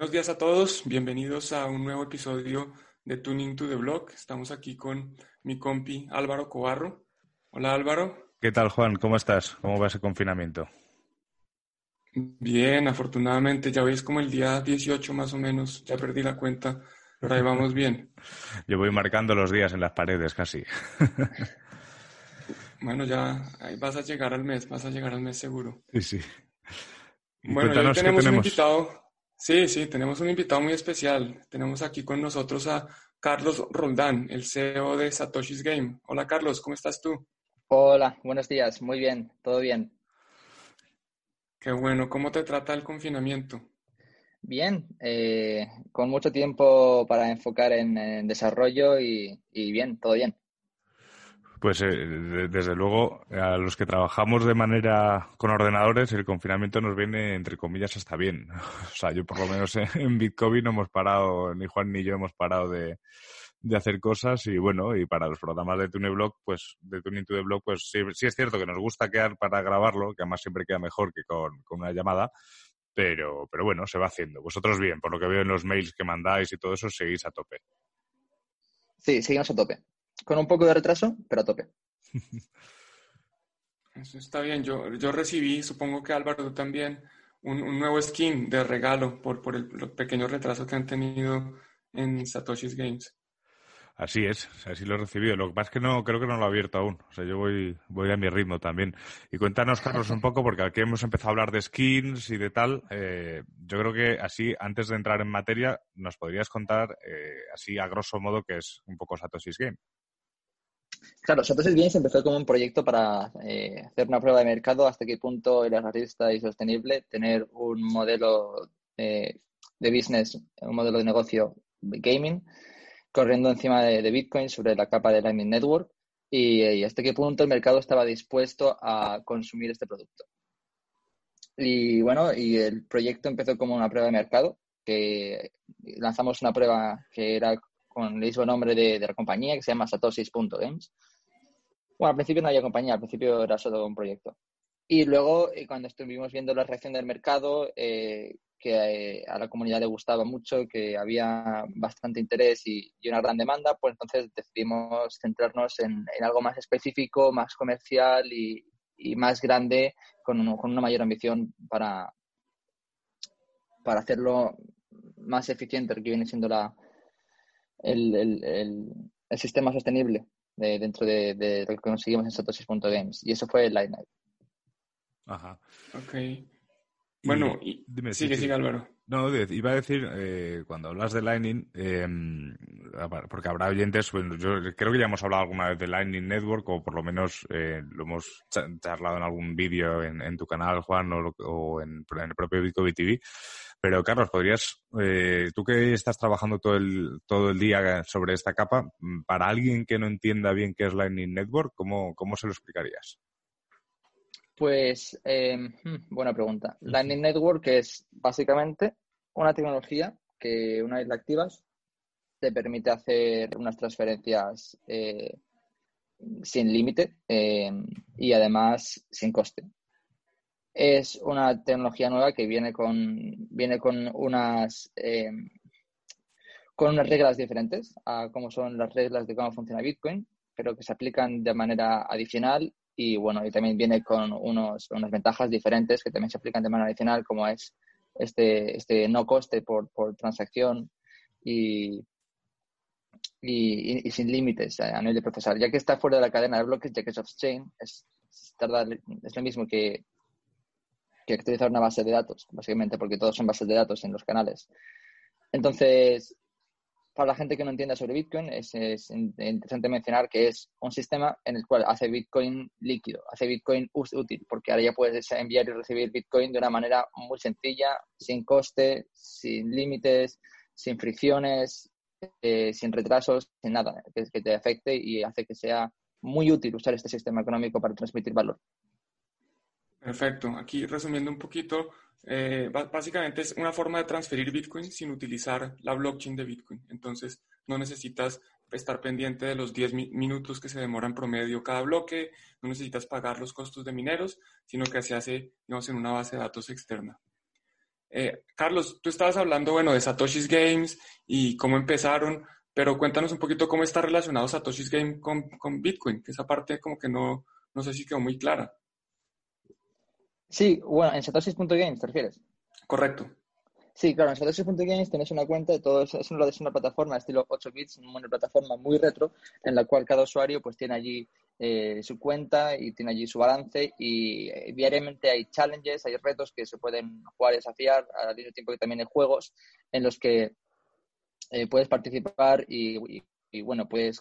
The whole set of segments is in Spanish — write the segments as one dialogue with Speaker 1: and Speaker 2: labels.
Speaker 1: Buenos días a todos, bienvenidos a un nuevo episodio de Tuning to the Block. Estamos aquí con mi compi Álvaro Cobarro. Hola Álvaro.
Speaker 2: ¿Qué tal Juan? ¿Cómo estás? ¿Cómo va ese confinamiento?
Speaker 1: Bien, afortunadamente ya es como el día 18 más o menos, ya perdí la cuenta, pero ahí vamos bien.
Speaker 2: Yo voy marcando los días en las paredes casi.
Speaker 1: bueno, ya ahí vas a llegar al mes, vas a llegar al mes seguro.
Speaker 2: Sí, sí.
Speaker 1: bueno, hoy tenemos un invitado Sí, sí, tenemos un invitado muy especial. Tenemos aquí con nosotros a Carlos Roldán, el CEO de Satoshi's Game. Hola Carlos, ¿cómo estás tú?
Speaker 3: Hola, buenos días, muy bien, todo bien.
Speaker 1: Qué bueno, ¿cómo te trata el confinamiento?
Speaker 3: Bien, eh, con mucho tiempo para enfocar en, desarrollo y bien, todo bien.
Speaker 2: Pues eh, desde luego, a los que trabajamos de manera con ordenadores, el confinamiento nos viene, entre comillas, hasta bien. O sea, yo por lo menos en Bitcoin no hemos parado, ni Juan ni yo hemos parado de, hacer cosas y bueno, y para los programas de TuneBlock, pues de Tuning to the pues sí, sí, es cierto que nos gusta quedar para grabarlo, que además siempre queda mejor que con, con una llamada, pero, pero bueno, se va haciendo. Vosotros bien, por lo que veo en los mails que mandáis y todo eso, seguís a tope.
Speaker 3: Sí, seguimos a tope con un poco de retraso, pero a tope.
Speaker 1: Eso está bien. Yo, yo recibí, supongo que Álvaro también, un, nuevo skin de regalo por, por el, pequeño retraso que han tenido en Satoshi's Games.
Speaker 2: Así es, así lo he recibido. Lo que pasa es que no, creo que no lo he abierto aún. O sea, yo voy, voy a mi ritmo también. Y cuéntanos, Carlos, un poco, porque aquí hemos empezado a hablar de skins y de tal. Eh, yo creo que así, antes de entrar en materia, nos podrías contar, eh, así a grosso modo, qué es un poco Satoshi's Game.
Speaker 3: Claro, Satoshi Games empezó como un proyecto para eh, hacer una prueba de mercado hasta qué punto era realista y sostenible tener un modelo eh, de business, un modelo de negocio gaming corriendo encima de, Bitcoin sobre la capa de Lightning Network y, hasta qué punto el mercado estaba dispuesto a consumir este producto. Y bueno, y el proyecto empezó como una prueba de mercado, que lanzamos una prueba que era con el mismo nombre de, la compañía, que se llama Satosis.games. Bueno, al principio no había compañía, al principio era solo un proyecto. Y luego, eh, cuando estuvimos viendo la reacción del mercado, eh, que eh, a la comunidad le gustaba mucho, que había bastante interés y, una gran demanda, pues entonces decidimos centrarnos en, algo más específico, más comercial y, más grande, con, con, una mayor ambición para, para hacerlo más eficiente, que viene siendo la, el, el, el, sistema sostenible de, dentro de, de, lo que conseguimos en Satoshi.games. Y eso fue el Lightning.
Speaker 1: Ajá. Ok. Bueno, y, dime, sigue, sigue, Álvaro.
Speaker 2: No, iba a decir, eh, cuando hablas de Lightning, em, porque habrá oyentes, bueno, yo creo que ya hemos hablado alguna vez de Lightning Network, o por lo menos eh, lo hemos charlado en algún vídeo en, en, tu canal, Juan, o, o en, en, el propio Bitcoin TV. Pero Carlos, podrías, eh, tú que estás trabajando todo el, todo el día sobre esta capa, mm, para alguien que no entienda bien qué es Lightning Network, ¿cómo, cómo se lo explicarías?
Speaker 3: Pues, eh, buena pregunta. Lightning Network es básicamente una tecnología que una vez la activas te permite hacer unas transferencias eh, sin límite y además sin coste es una tecnología nueva que viene con, viene con unas eh, con unas reglas diferentes a cómo son las reglas de cómo funciona Bitcoin, pero que se aplican de manera adicional y bueno, y también viene con unos, unas ventajas diferentes que también se aplican de manera adicional, como es este, este no coste por, por transacción y, y, sin límites a nivel de procesar. Ya que está fuera de la cadena de bloques, ya que es off-chain, es, es lo mismo que que utilizar una base de datos, básicamente, porque todos son bases de datos en los canales. Entonces, para la gente que no entienda sobre Bitcoin, es, interesante mencionar que es un sistema en el cual hace Bitcoin líquido, hace Bitcoin útil, porque ahora ya puedes enviar y recibir Bitcoin de una manera muy sencilla, sin coste, sin límites, sin fricciones, eh, sin retrasos, sin nada que te afecte y hace que sea muy útil usar este sistema económico para transmitir valor.
Speaker 1: Perfecto. Aquí resumiendo un poquito, eh, básicamente es una forma de transferir Bitcoin sin utilizar la blockchain de Bitcoin. Entonces, no necesitas estar pendiente de los 10 minutos que se demoran promedio cada bloque, no necesitas pagar los costos de mineros, sino que se hace, digamos, en una base de datos externa. Eh, Carlos, tú estabas hablando, bueno, de Satoshi's Games y cómo empezaron, pero cuéntanos un poquito cómo está relacionado Satoshi's Game con, con Bitcoin, que esa parte como que no, no sé si quedó muy clara.
Speaker 3: Sí, bueno, en satoshis.games te refieres.
Speaker 1: Correcto.
Speaker 3: Sí, claro, en satoshis.games tienes una cuenta de todo eso, es una, plataforma estilo 8 bits, una plataforma muy retro, en la cual cada usuario pues tiene allí eh, su cuenta y tiene allí su balance y eh, diariamente hay challenges, hay retos que se pueden jugar y desafiar, al mismo tiempo que también hay juegos en los que eh, puedes participar y, bueno, puedes,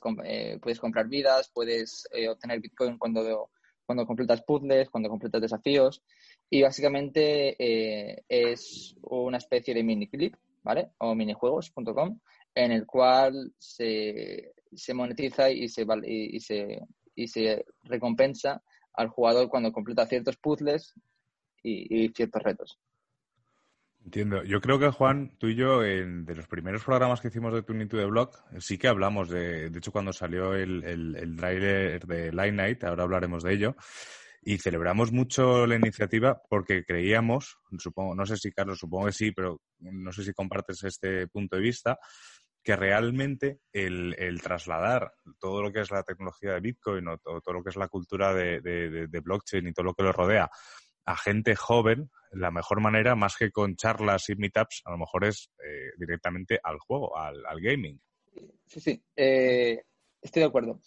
Speaker 3: puedes comprar vidas, puedes obtener Bitcoin cuando cuando completas puzzles, cuando completas desafíos. Y básicamente eh, es una especie de mini clip, ¿vale? O minijuegos.com, en el cual se, se monetiza y se, y, se, y se recompensa al jugador cuando completa ciertos puzzles y ciertos retos.
Speaker 2: Entiendo. Yo creo que, Juan, tú y yo, en, de los primeros programas que hicimos de Tuning to the Block, sí que hablamos de, de hecho, cuando salió el, el, trailer de Light Night, ahora hablaremos de ello, y celebramos mucho la iniciativa porque creíamos, supongo, no sé si Carlos, supongo que sí, pero no sé si compartes este punto de vista, que realmente el, el trasladar todo lo que es la tecnología de Bitcoin o todo, todo lo que es la cultura de, de, de blockchain y todo lo que lo rodea a gente joven, la mejor manera, más que con charlas y meetups, a lo mejor es eh, directamente al juego, al, gaming.
Speaker 3: Sí, sí, eh, estoy de acuerdo.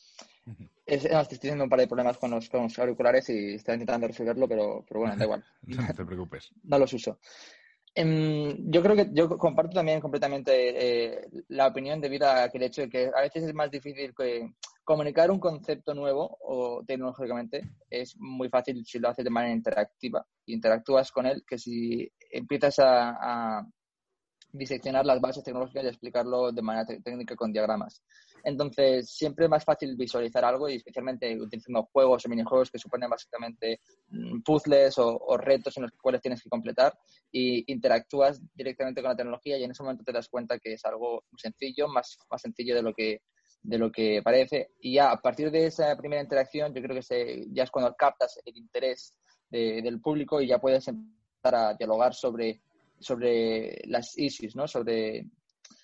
Speaker 3: estoy teniendo un par de problemas con los, auriculares y estoy intentando resolverlo, pero, pero bueno, da igual.
Speaker 2: no te preocupes.
Speaker 3: no los uso. Em, yo creo que yo comparto también completamente eh, la opinión debido a que el hecho de que a veces es más difícil que comunicar un concepto nuevo o tecnológicamente es muy fácil si lo haces de manera interactiva. Interactúas con él que si empiezas a diseccionar las bases tecnológicas y explicarlo de manera técnica con diagramas. Entonces, siempre es más fácil visualizar algo y especialmente utilizando juegos o minijuegos que suponen básicamente mm, puzzles o, retos en los cuales tienes que completar y interactúas directamente con la tecnología y en ese momento te das cuenta que es algo sencillo, más, más sencillo de lo que de lo que parece y ya a partir de esa primera interacción yo creo que se, ya es cuando captas el interés del público y ya puedes empezar a dialogar sobre sobre las issues, ¿no? Sobre,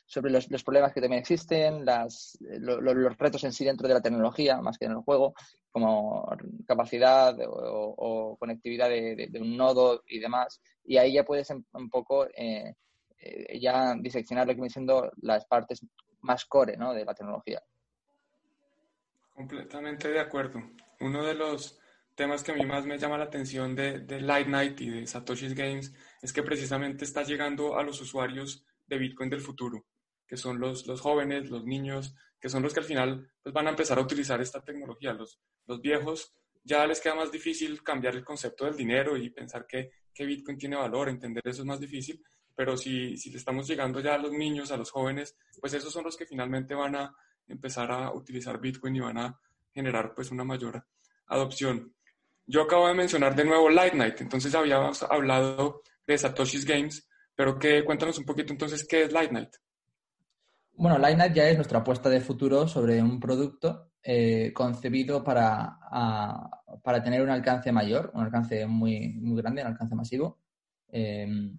Speaker 3: sobre los, problemas que también existen, las, los retos en sí dentro de la tecnología, más que en el juego, como capacidad o, conectividad de, un nodo y demás. Y ahí ya puedes un poco eh, eh, ya diseccionar lo que viene siendo las partes más core ¿no? de la tecnología.
Speaker 1: Completamente de acuerdo. Uno de los temas que a mí más me llama la atención de, de Light Night y de Satoshi's Games es que precisamente está llegando a los usuarios de Bitcoin del futuro, que son los, los jóvenes, los niños, que son los que al final pues, van a empezar a utilizar esta tecnología. Los, los viejos ya les queda más difícil cambiar el concepto del dinero y pensar que, que Bitcoin tiene valor, entender eso es más difícil, pero si, si le estamos llegando ya a los niños, a los jóvenes, pues esos son los que finalmente van a empezar a utilizar Bitcoin y van a generar pues una mayor adopción. Yo acabo de mencionar de nuevo Light Night, entonces habíamos hablado de Satoshi's Games, pero que, cuéntanos un poquito entonces qué es Light Night.
Speaker 3: Bueno, Light Night ya es nuestra apuesta de futuro sobre un producto eh, concebido para, para tener un alcance mayor, un alcance muy, muy grande, un alcance masivo, em,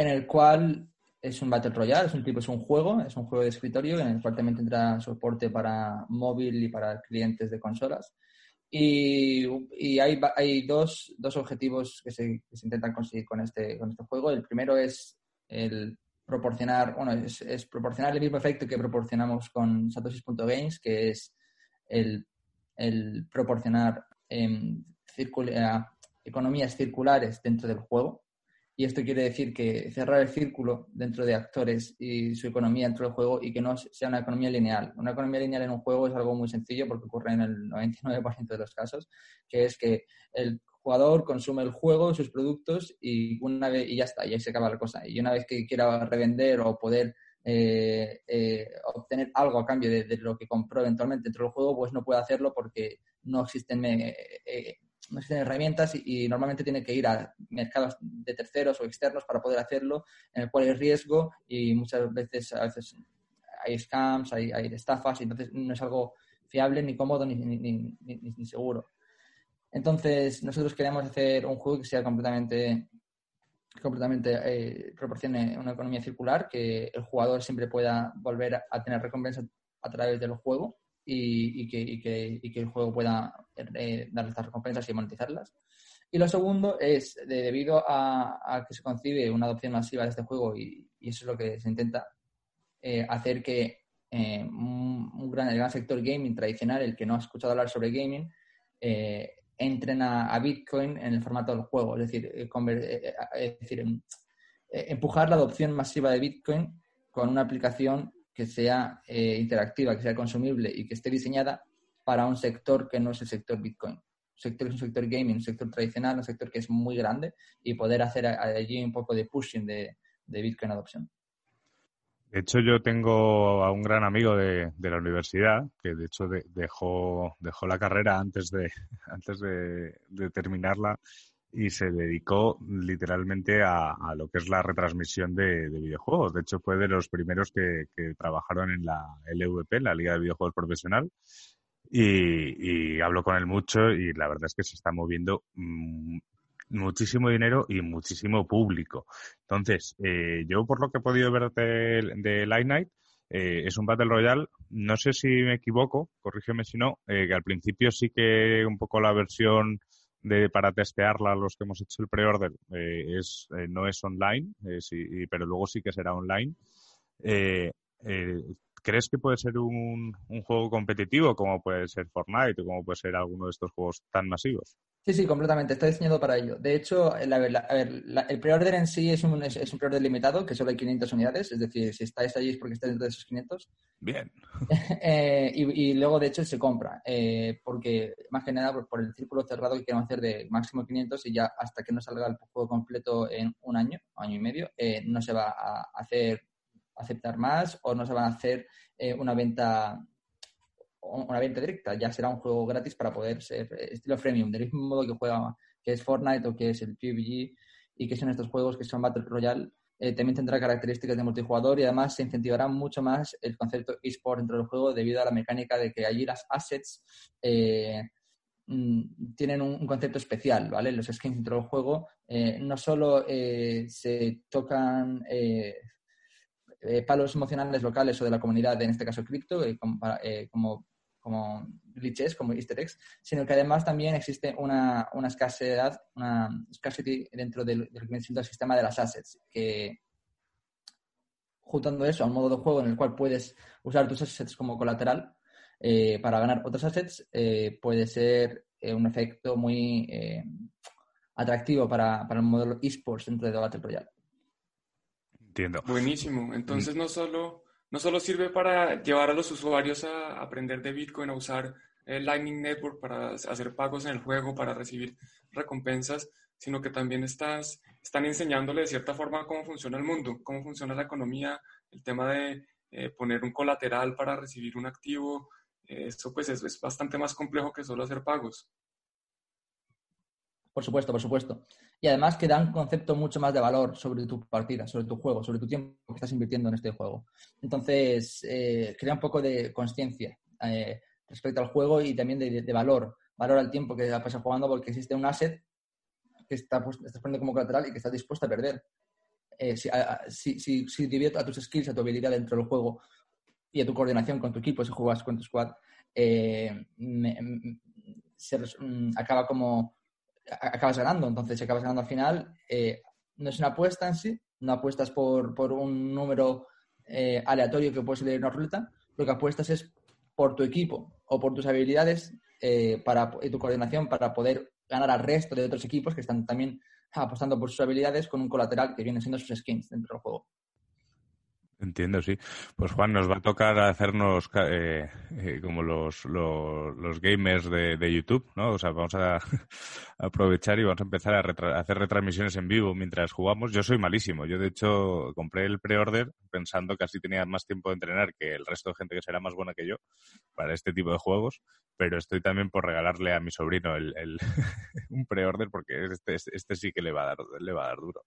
Speaker 3: en el cual es un Battle Royale, es un tipo, es un juego, es un juego de escritorio en el cual también tendrá soporte para móvil y para clientes de consolas. Y, hay, hay dos, dos, objetivos que se, que se, intentan conseguir con este, con este juego. El primero es el proporcionar, bueno, es, es proporcionar el mismo efecto que proporcionamos con Satoshi.games, que es el, el proporcionar eh, economías circulares dentro del juego y esto quiere decir que cerrar el círculo dentro de actores y su economía dentro del juego y que no sea una economía lineal. Una economía lineal en un juego es algo muy sencillo porque ocurre en el 99% de los casos, que es que el jugador consume el juego, sus productos y una vez y ya está, y ahí se acaba la cosa. Y una vez que quiera revender o poder eh, eh, obtener algo a cambio de, lo que compró eventualmente dentro del juego, pues no puede hacerlo porque no existen, eh, no existen herramientas y, normalmente tiene que ir a mercados de terceros o externos para poder hacerlo, en el cual hay riesgo y muchas veces, a veces hay scams, hay, estafas y entonces no es algo fiable, ni cómodo, ni, ni, ni, ni seguro. Entonces, nosotros queremos hacer un juego que sea completamente completamente eh, proporcione una economía circular, que el jugador siempre pueda volver a, tener recompensa a través del juego y, que, el juego pueda eh, dar estas recompensas y monetizarlas. Y lo segundo es, debido a, que se concibe una adopción masiva de este juego y, eso es lo que se intenta eh, hacer que un, gran, el gran sector gaming tradicional, el que no ha escuchado hablar sobre gaming, entren a, Bitcoin en el formato del juego. Es decir, eh, eh, eh, decir em, empujar la adopción masiva de Bitcoin con una aplicación que sea interactiva, que sea consumible y que esté diseñada para un sector que no es el sector Bitcoin. Un sector es un sector gaming, un sector tradicional, un sector que es muy grande y poder hacer allí un poco de pushing de, de Bitcoin adopción.
Speaker 2: De hecho, yo tengo a un gran amigo de, la universidad que, de hecho, dejó, dejó la carrera antes de, antes de, terminarla y se dedicó literalmente a, lo que es la retransmisión de, videojuegos. De hecho, fue de los primeros que, trabajaron en la LVP, la Liga de Videojuegos Profesional. Y, y hablo con él mucho y la verdad es que se está moviendo mm, muchísimo dinero y muchísimo público. Entonces, eh, yo por lo que he podido ver de, de Light Night, eh, es un Battle Royale, no sé si me equivoco, corrígeme si no, eh, que al principio sí que un poco la versión de para testearla los que hemos hecho el pre-order es no es online, sí, pero luego sí que será online. ¿Crees que puede ser un, un, juego competitivo como puede ser Fortnite o como puede ser alguno de estos juegos tan masivos?
Speaker 3: Sí, sí, completamente. Está diseñado para ello. De hecho, la, a ver, el pre-order en sí es un, es, un pre-order limitado, que solo hay 500 unidades. Es decir, si estáis allí es porque estáis dentro de esos 500.
Speaker 2: Bien.
Speaker 3: Eh, y, luego, de hecho, se compra. Eh, porque, más que nada, por, el círculo cerrado que queremos hacer de máximo 500 y ya hasta que no salga el juego completo en un año, año y medio, eh, no se va a hacer aceptar más o no se van a hacer una venta una venta directa, ya será un juego gratis para poder ser eh, estilo freemium, del mismo modo que juega, que es Fortnite o que es el PUBG y que son estos juegos que son Battle Royale, eh, también tendrá características de multijugador y además se incentivará mucho más el concepto eSport dentro del juego debido a la mecánica de que allí las assets eh, mm, tienen un, concepto especial, ¿vale? Los skins dentro del juego no solo se tocan palos emocionales locales o de la comunidad, en este caso cripto, como como glitches, como easter eggs, sino que además también existe una, una escasez, una scarcity dentro del, del, sistema de las assets, que juntando eso a un modo de juego en el cual puedes usar tus assets como colateral eh, para ganar otros assets, eh, puede ser eh, un efecto muy atractivo para, para el modelo esports dentro de Battle Royale.
Speaker 2: Entiendo.
Speaker 1: Buenísimo. Entonces no solo no solo sirve para llevar a los usuarios a aprender de Bitcoin, a usar el Lightning Network para hacer pagos en el juego, para recibir recompensas, sino que también estás, están enseñándole de cierta forma cómo funciona el mundo, cómo funciona la economía, el tema de eh, poner un colateral para recibir un activo. Eh, eso pues es, es bastante más complejo que solo hacer pagos.
Speaker 3: Por supuesto, por supuesto. Y además que da un concepto mucho más de valor sobre tu partida, sobre tu juego, sobre tu tiempo que estás invirtiendo en este juego. Entonces, eh, crea un poco de conciencia eh, respecto al juego y también de, valor. Valor al tiempo que pasas jugando porque existe un asset que está, pues, estás poniendo como colateral y que estás dispuesto a perder. Eh, si, a, si, a tus skills, a tu habilidad dentro del juego y a tu coordinación con tu equipo, si juegas con tu squad, se, mm, acaba como acabas ganando. Entonces, si acabas ganando al final, eh, no es una apuesta en sí, no apuestas por, por un número eh, aleatorio que puede ser de una ruleta, lo que apuestas es por tu equipo o por tus habilidades eh, para, y tu coordinación para poder ganar al resto de otros equipos que están también apostando por sus habilidades con un colateral que viene siendo sus skins dentro del juego.
Speaker 2: Entiendo, sí. Pues Juan, nos va a tocar hacernos eh, eh, como los, los, gamers de, de, YouTube, ¿no? O sea, vamos a, aprovechar y vamos a empezar a, hacer retransmisiones en vivo mientras jugamos. Yo soy malísimo. Yo, de hecho, compré el pre-order pensando que así tenía más tiempo de entrenar que el resto de gente que será más buena que yo para este tipo de juegos, pero estoy también por regalarle a mi sobrino el, el un pre-order porque este, este sí que le va a dar, le va a dar duro.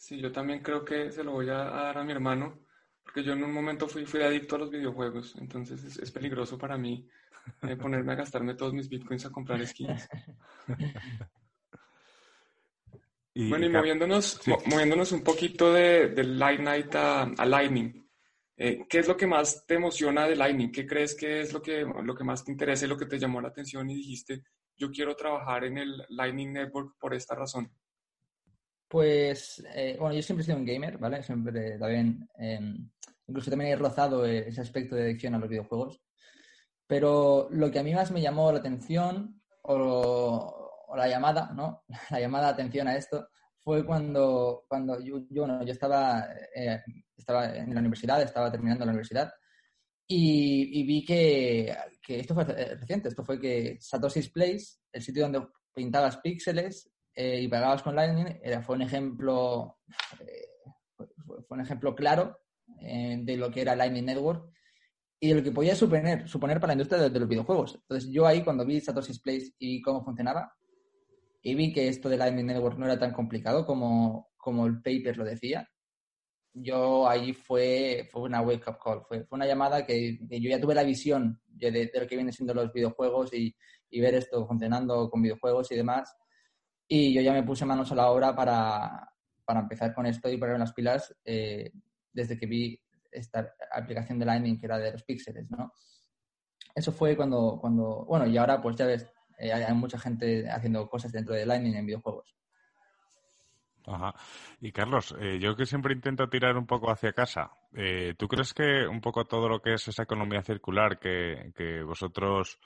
Speaker 1: Sí, yo también creo que se lo voy a, dar a mi hermano, porque yo en un momento fui, fui adicto a los videojuegos, entonces es, peligroso para mí eh, ponerme a gastarme todos mis bitcoins a comprar skins. bueno, y moviéndonos, moviéndonos un poquito de, de Light Night a, Lightning. Eh, ¿Qué es lo que más te emociona de Lightning? ¿Qué crees que es lo que, lo que más te interesa y lo que te llamó la atención y dijiste, yo quiero trabajar en el Lightning Network por esta razón?
Speaker 3: Pues, eh, bueno, yo siempre he sido un gamer, ¿vale? Siempre también, em, incluso también he rozado eh, ese aspecto de adicción a los videojuegos. Pero lo que a mí más me llamó la atención, o, la llamada, ¿no? La llamada de atención a esto, fue cuando, cuando yo, yo, yo estaba, eh, estaba en la universidad, estaba terminando la universidad, y, vi que, que, esto fue reciente, esto fue que Satoshi's Place, el sitio donde pintabas píxeles, eh, y pagabas con Lightning, era, fue un ejemplo, eh, fue, un ejemplo claro eh, de lo que era Lightning Network y de lo que podía suponer, suponer para la industria de, los videojuegos. Entonces yo ahí cuando vi Satoshi's Place y cómo funcionaba y vi que esto de Lightning Network no era tan complicado como, como el paper lo decía, yo ahí fue, fue una wake-up call, fue, fue, una llamada que, yo ya tuve la visión de, de, lo que vienen siendo los videojuegos y, y, ver esto funcionando con videojuegos y demás. Y yo ya me puse manos a la obra para, para empezar con esto y poner las pilas eh, desde que vi esta aplicación de Lightning que era de los píxeles, ¿no? Eso fue cuando, cuando, bueno, y ahora pues ya ves, eh, hay mucha gente haciendo cosas dentro de Lightning en videojuegos.
Speaker 2: Ajá. Y Carlos, eh, yo que siempre intento tirar un poco hacia casa, ¿tú crees que un poco todo lo que es esa economía circular que, que vosotros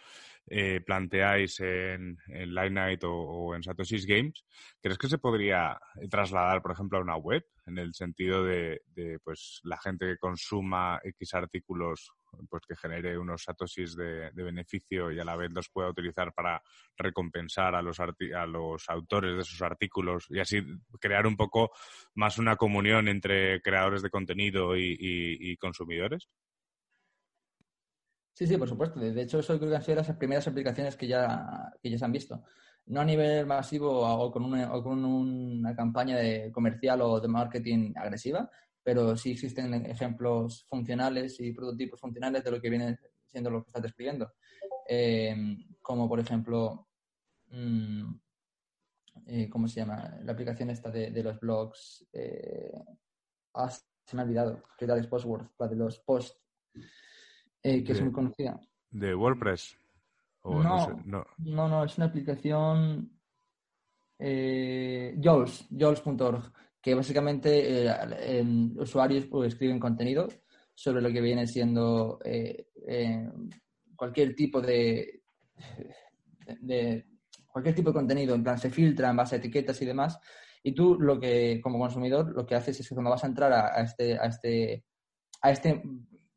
Speaker 2: eh, planteáis en, en Night o, en Satoshi's Games, ¿crees que se podría trasladar, por ejemplo, a una web? En el sentido de, pues la gente que consuma X artículos, pues que genere unos satoshis de, beneficio y a la vez los pueda utilizar para recompensar a los, a los autores de esos artículos y así crear un poco más una comunión entre creadores de contenido y consumidores?
Speaker 3: Sí, sí, por supuesto. De hecho, eso creo que han sido las primeras aplicaciones que ya, que ya se han visto. No a nivel masivo o con una, o con una campaña de comercial o de marketing agresiva, pero sí existen ejemplos funcionales y prototipos funcionales de lo que viene siendo lo que estás describiendo. Eh, como, por ejemplo, mm, eh, ¿cómo se llama? La aplicación esta de, los blogs. Eh, ah, se me ha olvidado. Que era de la de los posts eh, que es muy conocida.
Speaker 2: ¿De WordPress?
Speaker 3: no, no, no. es una aplicación eh, que básicamente eh, usuarios pues, escriben contenido sobre lo que viene siendo eh, cualquier tipo de, de, cualquier tipo de contenido, en plan se filtra en base a etiquetas y demás, y tú lo que como consumidor lo que haces es que cuando vas a entrar a, a este a este a este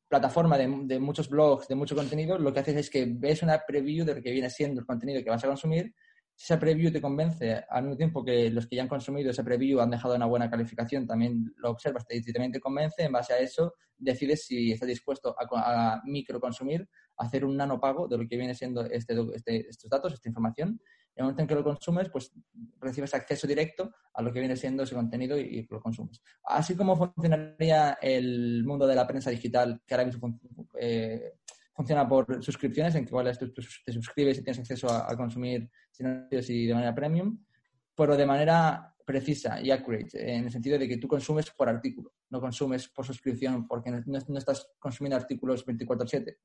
Speaker 3: plataforma de, muchos blogs, de mucho contenido, lo que haces es que ves una preview de lo que viene siendo el contenido que vas a consumir. Si esa preview te convence, al mismo tiempo que los que ya han consumido esa preview han dejado una buena calificación, también lo observas y también te convence, en base a eso decides si estás dispuesto a, a microconsumir, hacer un nanopago de lo que viene siendo este, este, estos datos, esta información, en el momento en que lo consumes, pues recibes acceso directo a lo que viene siendo ese contenido y, lo consumes. Así como funcionaría el mundo de la prensa digital, que ahora mismo eh, funciona por suscripciones, en que igual tú, te suscribes y tienes acceso a, consumir sin y de manera premium, pero de manera precisa y accurate, en el sentido de que tú consumes por artículo, no consumes por suscripción porque no, estás consumiendo artículos 24/7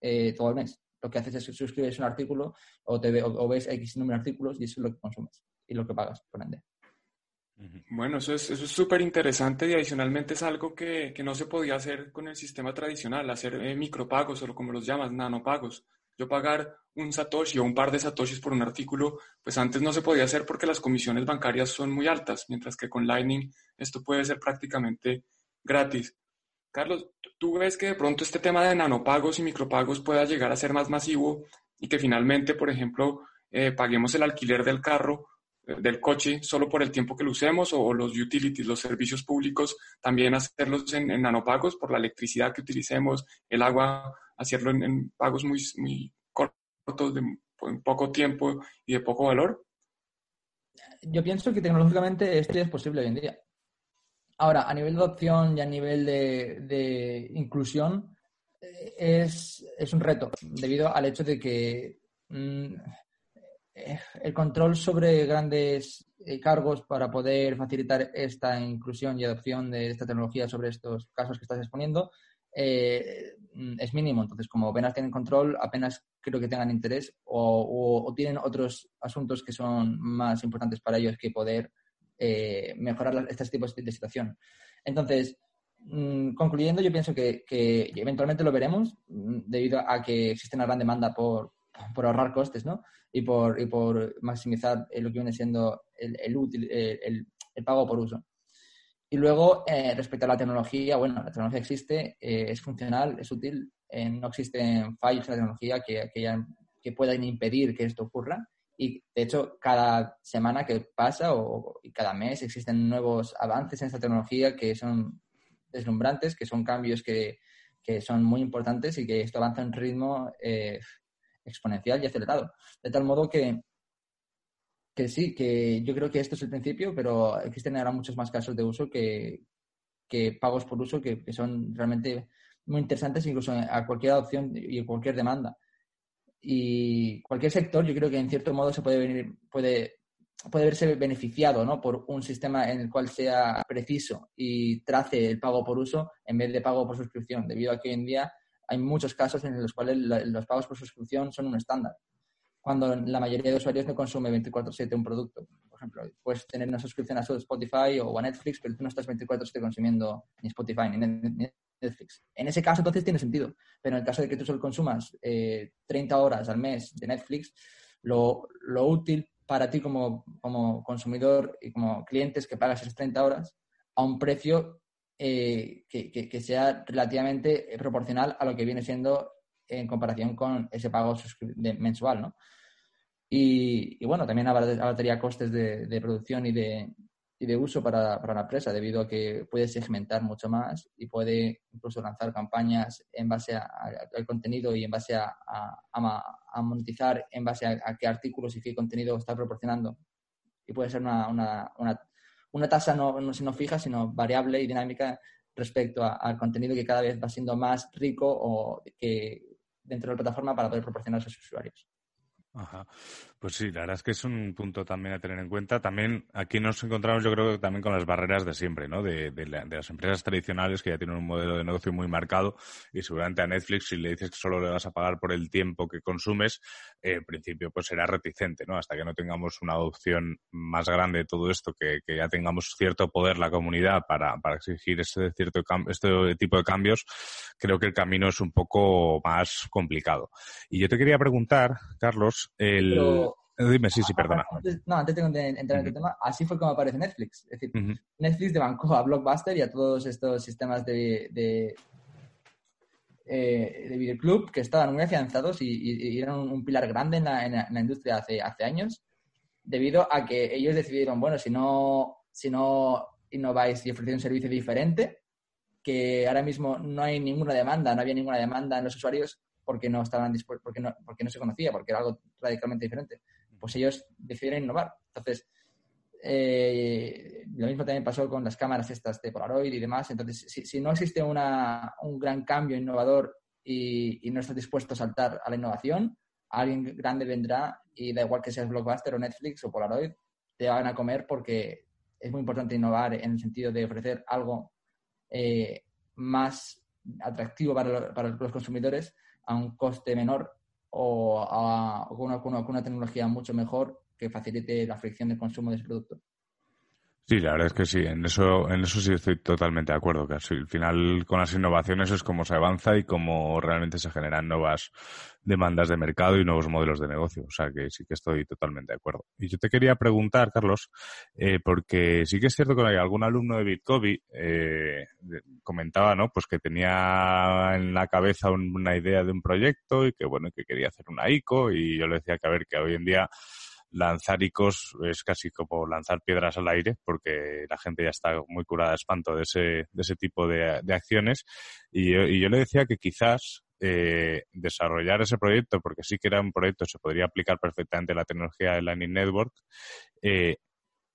Speaker 3: eh, todo el mes lo que haces es que suscribes un artículo o, te o, ves X número de artículos y eso es lo que consumes y lo que pagas, por ende.
Speaker 1: Bueno, eso es súper interesante y adicionalmente es algo que, que, no se podía hacer con el sistema tradicional, hacer eh, micropagos o como los llamas, nanopagos. yo pagar un satoshi o un par de satoshis por un artículo, pues antes no se podía hacer porque las comisiones bancarias son muy altas, mientras que con Lightning esto puede ser prácticamente gratis. Carlos, ¿tú ves que de pronto este tema de nanopagos y micropagos pueda llegar a ser más masivo y que finalmente, por ejemplo, eh, paguemos el alquiler del carro, eh, del coche, solo por el tiempo que lo usemos o, los utilities, los servicios públicos, también hacerlos en, nanopagos por la electricidad que utilicemos, el agua, hacerlo en, pagos muy, cortos, de poco tiempo y de poco valor?
Speaker 3: Yo pienso que tecnológicamente esto es posible hoy en día. Ahora, a nivel de adopción y a nivel de, inclusión, eh, es, un reto, debido al hecho de que mm, eh, el control sobre grandes eh, cargos para poder facilitar esta inclusión y adopción de esta tecnología sobre estos casos que estás exponiendo mm, es mínimo. Entonces, como apenas tienen control, apenas creo que tengan interés o tienen otros asuntos que son más importantes para ellos que poder eh, mejorar estos tipos de, situación. Entonces, mm, concluyendo, yo pienso que, eventualmente lo veremos mm, debido a que existe una gran demanda por, ahorrar costes ¿no? y, por, y por maximizar lo que viene siendo el, el, el, pago por uso. Y luego, eh, respecto a la tecnología, bueno, la tecnología existe, eh, es funcional, es útil, no existen fallos en la tecnología que, que puedan impedir que esto ocurra. Y de hecho, cada semana que pasa o cada mes existen nuevos avances en esta tecnología que son deslumbrantes, que son cambios que, que son muy importantes y que esto avanza en ritmo eh, exponencial y acelerado. De tal modo que, que sí, que yo creo que esto es el principio, pero existen ahora muchos más casos de uso que, que pagos por uso que, que son realmente muy interesantes incluso a cualquier adopción y cualquier demanda y cualquier sector yo creo que en cierto modo se puede venir, puede, puede verse beneficiado ¿no? por un sistema en el cual sea preciso y trace el pago por uso en vez de pago por suscripción, debido a que hoy en día hay muchos casos en los cuales los pagos por suscripción son un estándar, cuando la mayoría de usuarios no consume 24/7 un producto. Por ejemplo, puedes tener una suscripción a Spotify o a Netflix, pero tú no estás 24/7 consumiendo ni Spotify ni, Netflix. En ese caso, entonces tiene sentido. Pero en el caso de que tú solo consumas eh, 30 horas al mes de Netflix, lo, lo útil para ti como, como, consumidor y como cliente es que pagas esas 30 horas a un precio eh, que, sea relativamente proporcional a lo que viene siendo en comparación con ese pago mensual, ¿no? Y, y, bueno, también abarataría costes de, de producción y de, y de uso para, para, la empresa, debido a que puede segmentar mucho más y puede incluso lanzar campañas en base al contenido y en base a, a, monetizar en base a, qué artículos y qué contenido está proporcionando. Y puede ser una, una, una, una tasa no, no, no, fija, sino variable y dinámica respecto al contenido que cada vez va siendo más rico o que dentro de la plataforma para poder proporcionar a sus usuarios.
Speaker 2: Ajá. Pues sí, la verdad es que es un punto también a tener en cuenta. También aquí nos encontramos, yo creo, también con las barreras de siempre, ¿no? De, de, las empresas tradicionales que ya tienen un modelo de negocio muy marcado y seguramente a Netflix, si le dices que solo le vas a pagar por el tiempo que consumes, eh, en principio pues será reticente, ¿no? Hasta que no tengamos una adopción más grande de todo esto, que, que ya tengamos cierto poder la comunidad para, para exigir este, cierto este tipo de cambios, creo que el camino es un poco más complicado. Y yo te quería preguntar, Carlos, el... Dime, sí, sí, perdona.
Speaker 3: no, antes tengo que entrar en el tema. Así fue como aparece Netflix. Es decir, Netflix de Netflix a Blockbuster y a todos estos sistemas de, de, eh, de videoclub que estaban muy afianzados y, eran un, pilar grande en la, en la, industria hace, hace años, debido a que ellos decidieron, bueno, si no, si no innováis y ofrecéis un servicio diferente, que ahora mismo no hay ninguna demanda, no había ninguna demanda en los usuarios porque no estaban dispuestos, porque no, porque no se conocía, porque era algo radicalmente diferente pues ellos decidieron innovar. Entonces, eh, lo mismo también pasó con las cámaras estas de Polaroid y demás. Entonces, si, no existe una, un gran cambio innovador y, no estás dispuesto a saltar a la innovación, alguien grande vendrá y da igual que seas Blockbuster o Netflix o Polaroid, te van a comer porque es muy importante innovar en el sentido de ofrecer algo eh, más atractivo para, para los consumidores a un coste menor o, con, una, tecnología mucho mejor que facilite la fricción de consumo de ese producto.
Speaker 2: Sí, la verdad es que sí, en eso, en eso sí estoy totalmente de acuerdo, que al final con las innovaciones es como se avanza y cómo realmente se generan nuevas demandas de mercado y nuevos modelos de negocio. O sea que sí que estoy totalmente de acuerdo. Y yo te quería preguntar, Carlos, eh, porque sí que es cierto que algún alumno de Bitcoin eh, comentaba, ¿no? Pues que tenía en la cabeza una idea de un proyecto y que bueno, que quería hacer una ICO y yo le decía que a ver que hoy en día lanzar icos es casi como lanzar piedras al aire, porque la gente ya está muy curada de espanto de ese, de ese tipo de, acciones. Y yo, le decía que quizás eh, desarrollar ese proyecto, porque sí que era un proyecto, se podría aplicar perfectamente la tecnología de Lightning Network, eh,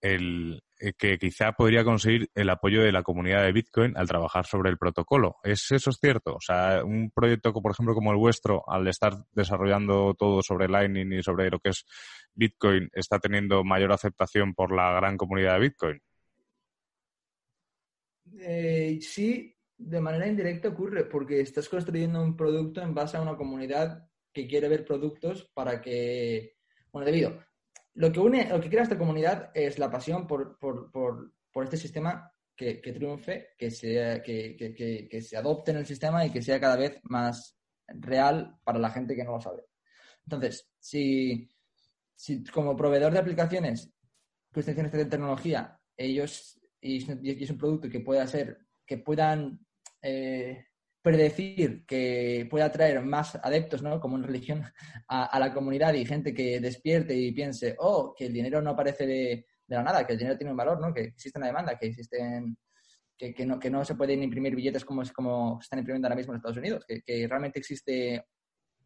Speaker 2: el, que quizá podría conseguir el apoyo de la comunidad de Bitcoin al trabajar sobre el protocolo. ¿Es eso es cierto? O sea, un proyecto, por ejemplo, como el vuestro, al estar desarrollando todo sobre Lightning y sobre lo que es Bitcoin, está teniendo mayor aceptación por la gran comunidad de Bitcoin.
Speaker 3: Eh, sí, de manera indirecta ocurre, porque estás construyendo un producto en base a una comunidad que quiere ver productos para que, bueno, debido lo que une, lo que crea esta comunidad es la pasión por, este sistema que, triunfe, que, sea, que, se adopte en el sistema y que sea cada vez más real para la gente que no lo sabe. Entonces, si, si como proveedor de aplicaciones que extensiones de tecnología, ellos, y, es un producto que pueda ser, que puedan eh, predecir que pueda atraer más adeptos, ¿no? Como en religión, a, la comunidad y gente que despierte y piense, oh, que el dinero no aparece de, la nada, que el dinero tiene un valor, ¿no? Que existe una demanda, que existen que, no, que no se pueden imprimir billetes como, como se están imprimiendo ahora mismo en Estados Unidos, que, realmente existe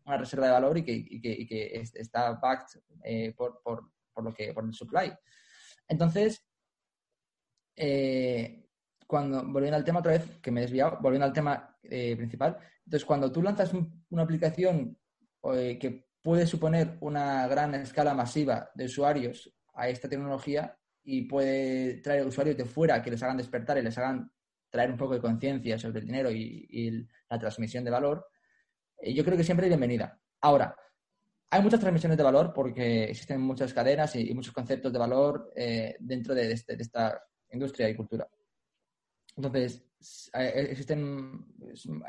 Speaker 3: una reserva de valor y que, está backed eh, por, lo que, por el supply. Entonces, eh, cuando, volviendo al tema otra vez, que me he desviado, volviendo al tema eh, principal, entonces cuando tú lanzas una aplicación eh, que puede suponer una gran escala masiva de usuarios a esta tecnología y puede traer usuarios de fuera que les hagan despertar y les hagan traer un poco de conciencia sobre el dinero y, la transmisión de valor, eh, yo creo que siempre es bienvenida. Ahora, hay muchas transmisiones de valor porque existen muchas cadenas y, muchos conceptos de valor dentro de, este, de, esta industria y cultura. Entonces, eh, existen,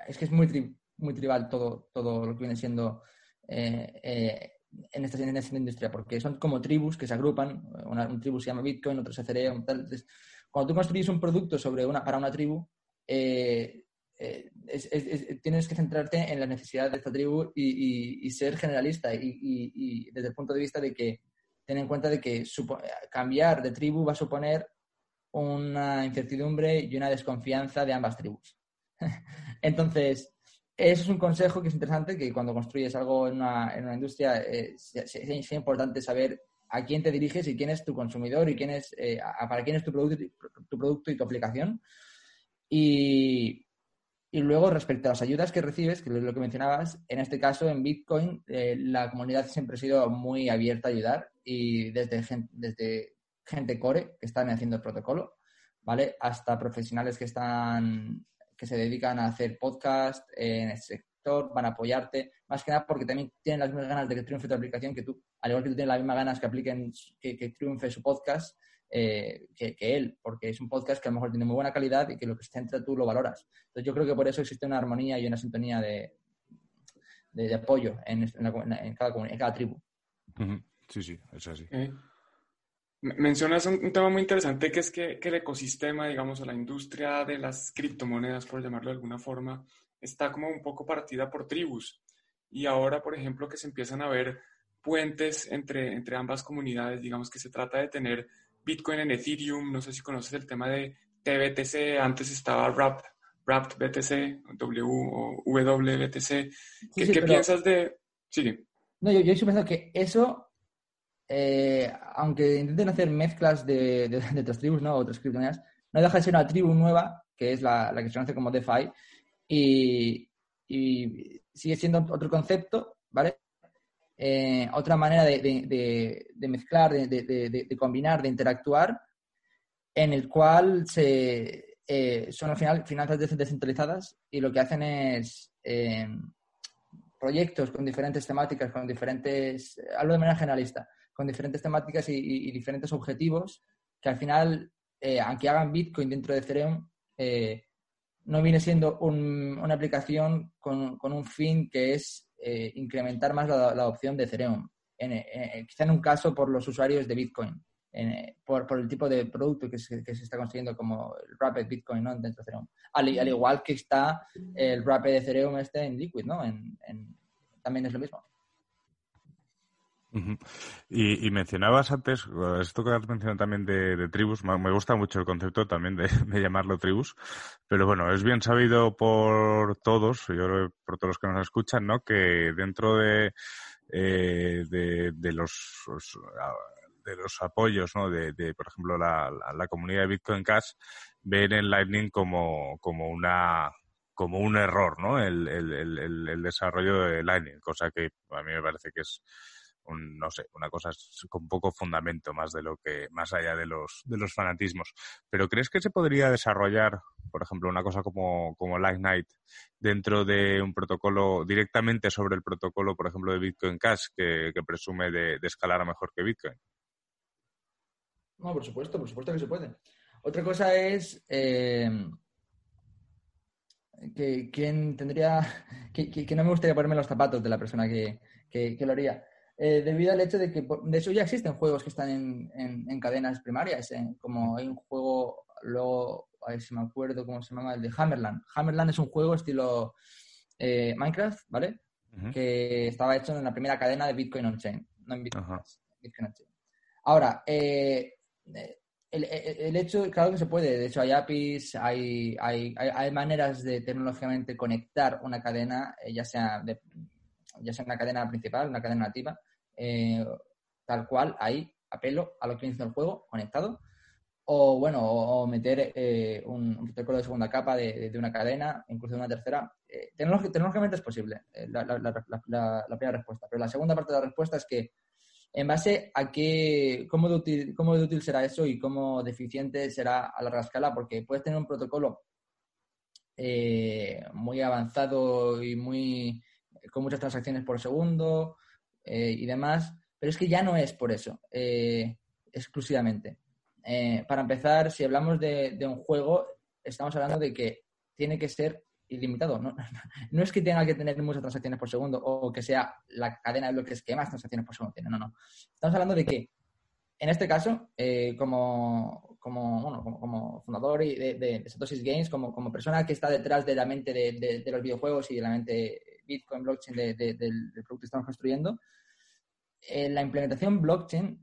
Speaker 3: es que es muy, muy tribal todo, todo lo que viene siendo eh, eh, en, esta, en, esta, industria, porque son como tribus que se agrupan, una, un tribu se llama Bitcoin, otro es Ethereum, tal. Entonces, cuando tú construyes un producto sobre una, para una tribu, tienes que centrarte en la necesidad de esta tribu y, ser generalista y, desde el punto de vista de que ten en cuenta de que cambiar de tribu va a suponer una incertidumbre y una desconfianza de ambas tribus. Entonces, eso es un consejo que es interesante, que cuando construyes algo en una, en una industria eh, importante saber a quién te diriges y quién es tu consumidor y quién es, eh, para quién es tu producto, tu producto y tu aplicación. Y, y, luego, respecto a las ayudas que recibes, que es lo que mencionabas, en este caso, en Bitcoin, eh, la comunidad siempre ha sido muy abierta a ayudar y desde, desde gente core que están haciendo el protocolo, ¿vale? Hasta profesionales que están que se dedican a hacer podcast en el sector, van a apoyarte, más que nada porque también tienen las mismas ganas de que triunfe tu aplicación que tú, al igual que tú tienes las mismas ganas que apliquen, que, triunfe su podcast eh, que, él, porque es un podcast que a lo mejor tiene muy buena calidad y que lo que se centra tú lo valoras. Entonces yo creo que por eso existe una armonía y una sintonía de, de, apoyo en, cada, en cada tribu.
Speaker 2: Sí, sí, es así.
Speaker 1: Mencionas un, tema muy interesante que es que, el ecosistema, digamos, o la industria de las criptomonedas, por llamarlo de alguna forma, está como un poco partida por tribus. Y ahora, por ejemplo, que se empiezan a ver puentes entre, entre ambas comunidades, digamos que se trata de tener Bitcoin en Ethereum, no sé si conoces el tema de TBTC, antes estaba Wrapped, Wrapped BTC, W o WBTC. ¿Qué, piensas de...? Sigue.
Speaker 3: No, yo, yo estoy pensando que eso eh, aunque intenten hacer mezclas de, otras tribus, ¿no? Otras criptomonedas, no deja de ser una tribu nueva, que es la, que se conoce como DeFi, y, sigue siendo otro concepto, ¿vale? Eh, otra manera de, mezclar, de, combinar, de interactuar, en el cual se, eh, son al final finanzas descentralizadas y lo que hacen es proyectos con diferentes temáticas, con diferentes, hablo de manera generalista, con diferentes temáticas y, diferentes objetivos que al final eh, aunque hagan Bitcoin dentro de Ethereum, eh, no viene siendo una aplicación con, un fin que es eh, incrementar más la, adopción de Ethereum. quizá en un caso por los usuarios de Bitcoin, por, el tipo de producto que se, está consiguiendo como el Rapid Bitcoin ¿no? dentro de Ethereum. Al, igual que está el Rapid Ethereum este en Liquid, ¿no? también es lo mismo
Speaker 2: y, mencionabas antes, esto que has mencionado también de, tribus, me gusta mucho el concepto también de, llamarlo tribus, pero bueno, es bien sabido por todos, yo por todos los que nos escuchan, ¿no? Que dentro de, eh, de, los de los apoyos, ¿no? De, por ejemplo, la, la, comunidad de Bitcoin Cash, ven el Lightning como, como una como un error, ¿no? El, el, el, el desarrollo de Lightning, cosa que a mí me parece que es no sé, una cosa con poco fundamento más de lo que, más allá de los, de los fanatismos. Pero ¿crees que se podría desarrollar, por ejemplo, una cosa como, como Lightnight dentro de un protocolo directamente sobre el protocolo, por ejemplo, de Bitcoin Cash que, presume de, escalar a mejor que Bitcoin?
Speaker 3: No, por supuesto, por supuesto que se puede. Otra cosa es eh, que quién tendría, que, no me gustaría ponerme los zapatos de la persona que, que lo haría. Eh, debido al hecho de que, de eso ya existen juegos que están en, en, cadenas primarias, como hay un juego, luego, a ver si me acuerdo cómo se llama, el de Hammerland. Hammerland es un juego estilo eh, Minecraft, ¿vale? Que estaba hecho en la primera cadena de Bitcoin on-chain, no en Bitcoin. Ahora, eh, el, el, hecho, claro que se puede, de hecho hay APIs, hay, hay, hay, maneras de tecnológicamente conectar una cadena, ya sea de, ya sea una cadena principal, una cadena nativa, eh, tal cual, ahí, a pelo, a lo que inicia el juego, conectado. O bueno, o, meter eh, un, protocolo de segunda capa de, una cadena, incluso de una tercera. Eh, tecnológicamente es posible, la, primera respuesta. Pero la segunda parte de la respuesta es que, en base a qué, cómo de útil, cómo de útil será eso y cómo deficiente será a larga escala, porque puedes tener un protocolo muy avanzado y muy con muchas transacciones por segundo eh, y demás, pero es que ya no es por eso, eh, exclusivamente. Eh, para empezar, si hablamos de, un juego, estamos hablando de que tiene que ser ilimitado. ¿no? no es que tenga que tener muchas transacciones por segundo o que sea la cadena de bloques que más transacciones por segundo tiene. No, no. Estamos hablando de que, en este caso, como, como, bueno, como, fundador de, de, Satoshi Games, como, como persona que está detrás de la mente de los videojuegos y de la mente Bitcoin, blockchain del, producto que estamos construyendo, eh, la implementación blockchain,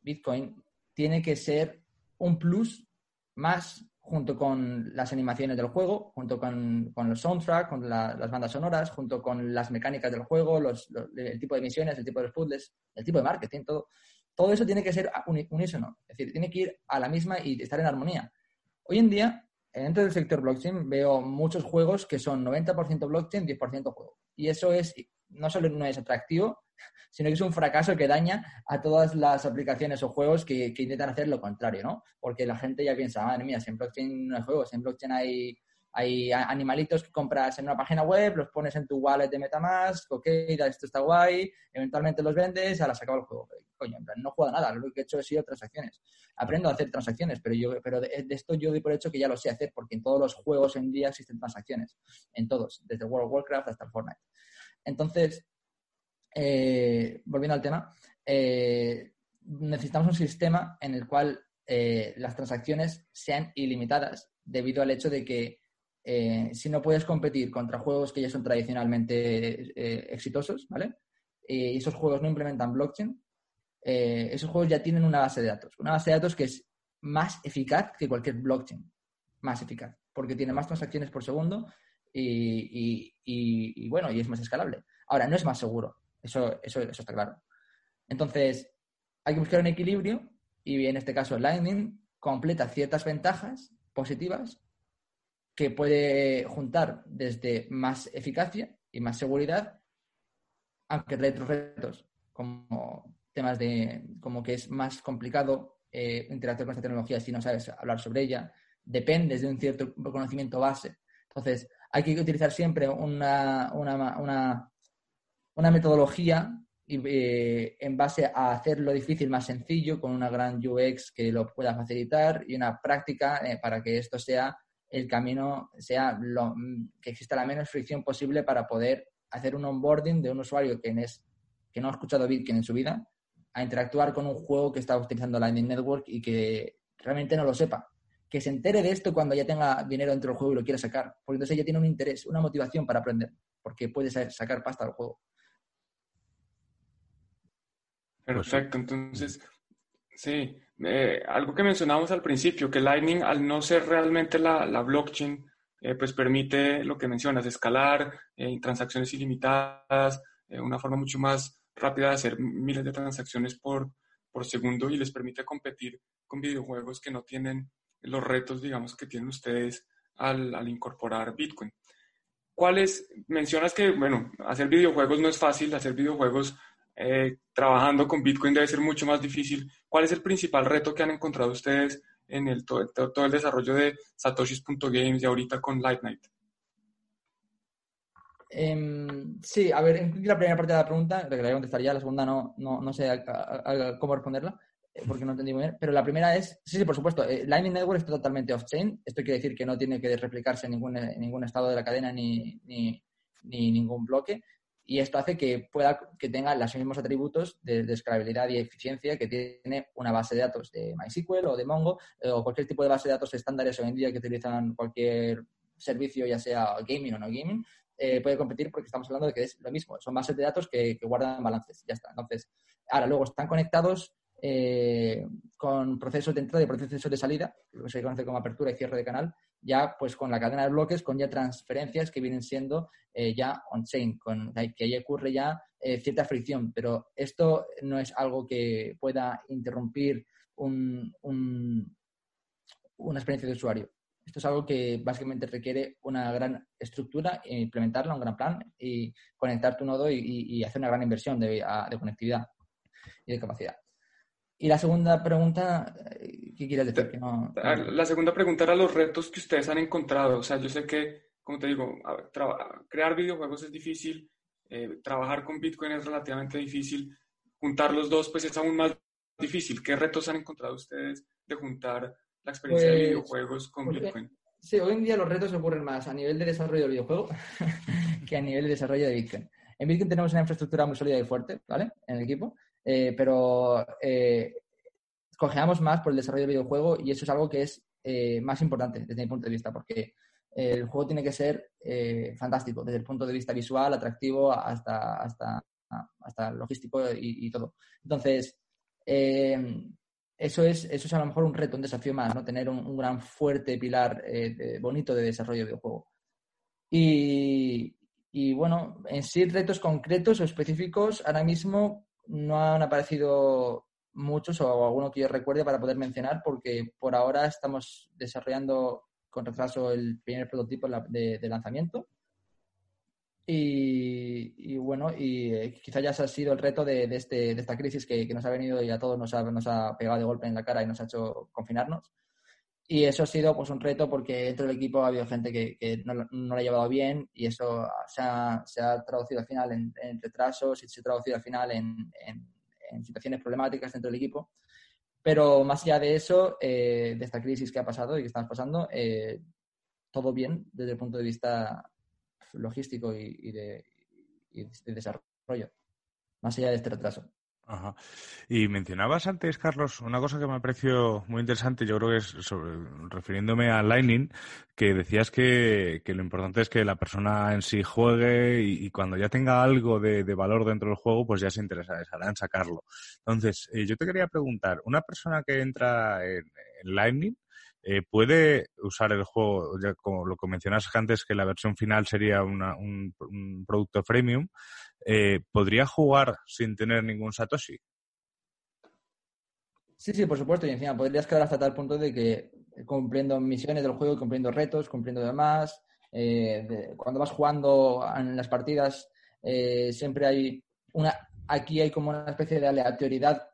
Speaker 3: Bitcoin, tiene que ser un plus más junto con las animaciones del juego, junto con, los soundtracks, con las bandas sonoras, junto con las mecánicas del juego, el tipo de misiones, el tipo de puzzles, el tipo de marketing, todo. Todo eso tiene que ser unísono, es decir, tiene que ir a la misma y estar en armonía. Hoy en día, dentro del sector blockchain veo muchos juegos que son 90% blockchain, 10% juego. Y eso es, no solo no es atractivo, sino que es un fracaso que daña a todas las aplicaciones o juegos que, intentan hacer lo contrario, ¿no? Porque la gente ya piensa, madre mía, si en blockchain no hay juegos, en blockchain hay hay animalitos que compras en una página web, los pones en tu wallet de Metamask, ok, esto está guay, eventualmente los vendes, ahora se acaba el juego. Coño, en plan, no juego nada, lo que he hecho es sido transacciones. Aprendo a hacer transacciones, pero yo pero de, esto yo doy por hecho que ya lo sé hacer, porque en todos los juegos en día existen transacciones, en todos, desde World of Warcraft hasta Fortnite. Entonces, eh, volviendo al tema, eh, necesitamos un sistema en el cual eh, las transacciones sean ilimitadas debido al hecho de que eh, si no puedes competir contra juegos que ya son tradicionalmente eh, exitosos, ¿vale? y esos juegos no implementan blockchain, eh, esos juegos ya tienen una base de datos. Una base de datos que es más eficaz que cualquier blockchain. Más eficaz. Porque tiene más transacciones por segundo y, bueno, y es más escalable. Ahora, no es más seguro. Eso, eso, eso está claro. Entonces, hay que buscar un equilibrio y en este caso Lightning completa ciertas ventajas positivas que puede juntar desde más eficacia y más seguridad, aunque trae como temas de como que es más complicado eh, interactuar con esta tecnología si no sabes hablar sobre ella, dependes de un cierto conocimiento base. Entonces, hay que utilizar siempre una, una, una, una metodología eh, en base a hacer lo difícil más sencillo, con una gran UX que lo pueda facilitar y una práctica eh, para que esto sea el camino, sea lo, que exista la menos fricción posible para poder hacer un onboarding de un usuario que, es, que no ha escuchado Bitcoin en su vida a interactuar con un juego que está utilizando Lightning Network y que realmente no lo sepa. Que se entere de esto cuando ya tenga dinero dentro del juego y lo quiera sacar. Porque entonces ella tiene un interés, una motivación para aprender, porque puede sacar pasta del juego.
Speaker 1: Perfecto, entonces, sí, eh, algo que mencionábamos al principio, que Lightning, al no ser realmente la, blockchain, eh, pues permite lo que mencionas, escalar en transacciones ilimitadas, eh, una forma mucho más rápida de hacer miles de transacciones por, por segundo y les permite competir con videojuegos que no tienen los retos, digamos, que tienen ustedes al incorporar Bitcoin. ¿Cuáles? Mencionas que, bueno, hacer videojuegos no es fácil, hacer videojuegos eh, trabajando con Bitcoin debe ser mucho más difícil. ¿Cuál es el principal reto que han encontrado ustedes en el, todo, el desarrollo de satoshis.games y ahorita con Lightnight?
Speaker 3: Em, sí, a ver, la primera parte de la pregunta, que la voy a contestar ya, la segunda no, no, sé cómo responderla, eh, porque no entendí muy bien, pero la primera es, sí, sí, por supuesto, eh, Lightning Network es totalmente off-chain, esto quiere decir que no tiene que replicarse en ningún, en ningún estado de la cadena ni, ni, ni ningún bloque, y esto hace que pueda que tenga los mismos atributos de, de, escalabilidad y eficiencia que tiene una base de datos de MySQL o de Mongo eh, o cualquier tipo de base de datos estándares hoy en día que utilizan cualquier servicio, ya sea gaming o no gaming, eh, puede competir porque estamos hablando de que es lo mismo, son bases de datos que, guardan balances, ya está. Entonces, ahora luego están conectados eh, con procesos de entrada y procesos de salida, lo que se conoce como apertura y cierre de canal, ya pues con la cadena de bloques, con ya transferencias que vienen siendo eh, ya on-chain, con que ahí ocurre ya eh, cierta fricción, pero esto no es algo que pueda interrumpir un, una experiencia de usuario. Esto es algo que básicamente requiere una gran estructura, implementarla, un gran plan y conectar tu nodo y, hacer una gran inversión de conectividad y de capacidad. Y la segunda pregunta, eh, ¿qué quieres decir?
Speaker 1: La segunda pregunta era los retos que ustedes han encontrado. O sea, yo sé que, como te digo, crear videojuegos es difícil, eh, trabajar con Bitcoin es relativamente difícil, juntar los dos pues es aún más difícil. ¿Qué retos han encontrado ustedes de juntar la experiencia de pues, videojuegos con Bitcoin?
Speaker 3: Sí, hoy en día los retos ocurren más a nivel de desarrollo del videojuego que a nivel de desarrollo de Bitcoin. En Bitcoin tenemos una infraestructura muy sólida y fuerte, ¿vale? En el equipo. Eh, pero eh, cojeamos más por el desarrollo del videojuego y eso es algo que es eh, más importante desde mi punto de vista, porque el juego tiene que ser fantástico desde el punto de vista visual, atractivo, hasta, hasta, hasta logístico y, todo. Entonces, eso es, eso es a lo mejor un reto, un desafío más, ¿no? Tener un, gran fuerte pilar bonito de desarrollo de videojuego. Y, y bueno, en sí retos concretos o específicos, ahora mismo no han aparecido muchos o alguno que yo recuerde para poder mencionar porque por ahora estamos desarrollando con retraso el primer prototipo de, lanzamiento. Y, bueno, y eh, quizá ya ha sido el reto de, este, de esta crisis que, nos ha venido y a todos nos ha, nos ha pegado de golpe en la cara y nos ha hecho confinarnos. Y eso ha sido pues un reto porque dentro del equipo ha habido gente que, no, lo ha llevado bien y eso se ha, se ha traducido al final en, retrasos y se ha traducido al final en, en, situaciones problemáticas dentro del equipo. Pero más allá de eso, eh, de esta crisis que ha pasado y que estamos pasando, eh, todo bien desde el punto de vista logístico y, de, y de desarrollo, más allá de este retraso.
Speaker 2: Ajá. Y mencionabas antes, Carlos, una cosa que me pareció muy interesante, yo creo que es refiriéndome a Lightning, que decías que, lo importante es que la persona en sí juegue y, cuando ya tenga algo de, valor dentro del juego, pues ya se interesará en sacarlo. Entonces, eh, yo te quería preguntar, una persona que entra en, Lightning, eh, ¿Puede usar el juego, ya como lo que mencionaste antes, que la versión final sería un, un, producto freemium? Eh, ¿podría jugar sin tener ningún Satoshi?
Speaker 3: Sí, sí, por supuesto. Y encima podrías quedar hasta tal punto de que cumpliendo misiones del juego, cumpliendo retos, cumpliendo demás, eh, cuando vas jugando en las partidas, eh, siempre hay una. Aquí hay como una especie de aleatoriedad.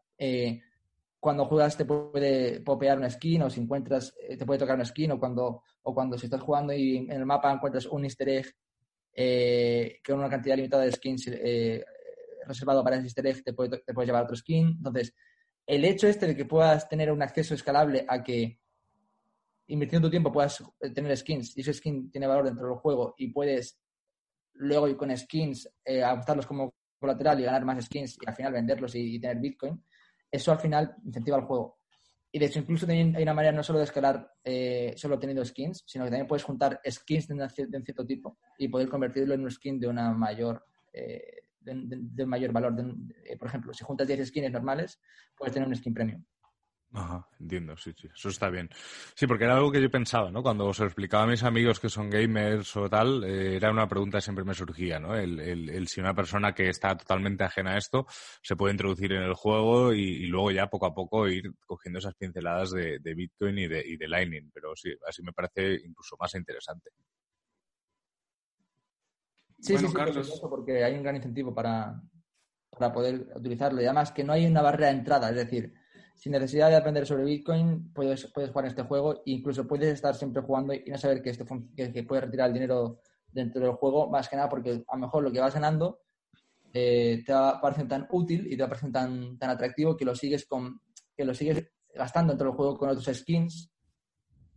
Speaker 3: cuando juegas te puede popear una skin o si encuentras, te puede tocar una skin o cuando, o cuando si estás jugando y en el mapa encuentras un easter egg eh, con una cantidad limitada de skins eh, reservado para ese easter egg, te, puede, te puedes llevar otro skin. Entonces, el hecho este de que puedas tener un acceso escalable a que invirtiendo tu tiempo puedas eh, tener skins y ese skin tiene valor dentro del juego y puedes luego ir con skins, eh, como colateral y ganar más skins y al final venderlos y, tener Bitcoin, eso al final incentiva el juego. Y de hecho, incluso hay una manera no solo de escalar eh, solo teniendo skins, sino que también puedes juntar skins de, un cierto tipo y poder convertirlo en un skin de una mayor eh, de, mayor valor. Eh, por ejemplo, si juntas 10 skins normales, puedes tener un skin premium.
Speaker 2: Ajá, entiendo, sí, sí, eso está bien. Sí, porque era algo que yo pensaba, ¿no? Cuando os explicaba a mis amigos que son gamers o tal, eh, era una pregunta que siempre me surgía, ¿no? El, el, si una persona que está totalmente ajena a esto se puede introducir en el juego y, luego ya poco a poco ir cogiendo esas pinceladas de, Bitcoin y de, y de Lightning, pero sí, así me parece incluso más interesante.
Speaker 3: Sí, sí, sí, porque hay un gran incentivo para, para poder utilizarlo y además que no hay una barrera de entrada, es decir, sin necesidad de aprender sobre Bitcoin, puedes, puedes jugar en este juego incluso puedes estar siempre jugando y no saber que, esto, que, puedes retirar el dinero dentro del juego, más que nada porque a lo mejor lo que vas ganando eh, te va tan útil y te va tan, tan atractivo que lo sigues con que lo sigues gastando dentro del juego con otros skins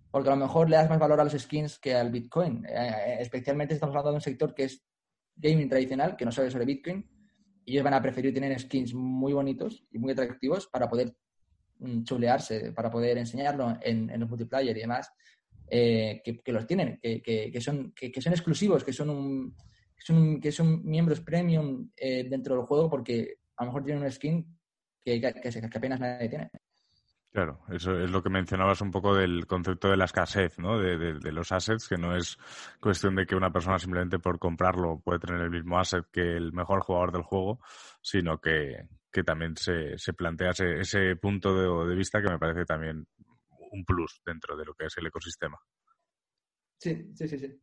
Speaker 3: porque a lo mejor le das más valor a los skins que al Bitcoin. Eh, eh, especialmente estamos hablando de un sector que es gaming tradicional, que no sabe sobre Bitcoin, ellos van a preferir tener skins muy bonitos y muy atractivos para poder chulearse para poder enseñarlo en, en los multiplayer y demás, eh, que, los tienen, que, que, son, que, son exclusivos, que son, un, son, que son miembros premium eh, dentro del juego porque a lo mejor tienen un skin que, que, apenas nadie tiene.
Speaker 2: Claro, eso es lo que mencionabas un poco del concepto de la escasez, ¿no? De, de, los assets, que no es cuestión de que una persona simplemente por comprarlo puede tener el mismo asset que el mejor jugador del juego, sino que, que también se, se plantea ese, punto de, de, vista que me parece también un plus dentro de lo que es el ecosistema.
Speaker 3: Sí, sí, sí, sí.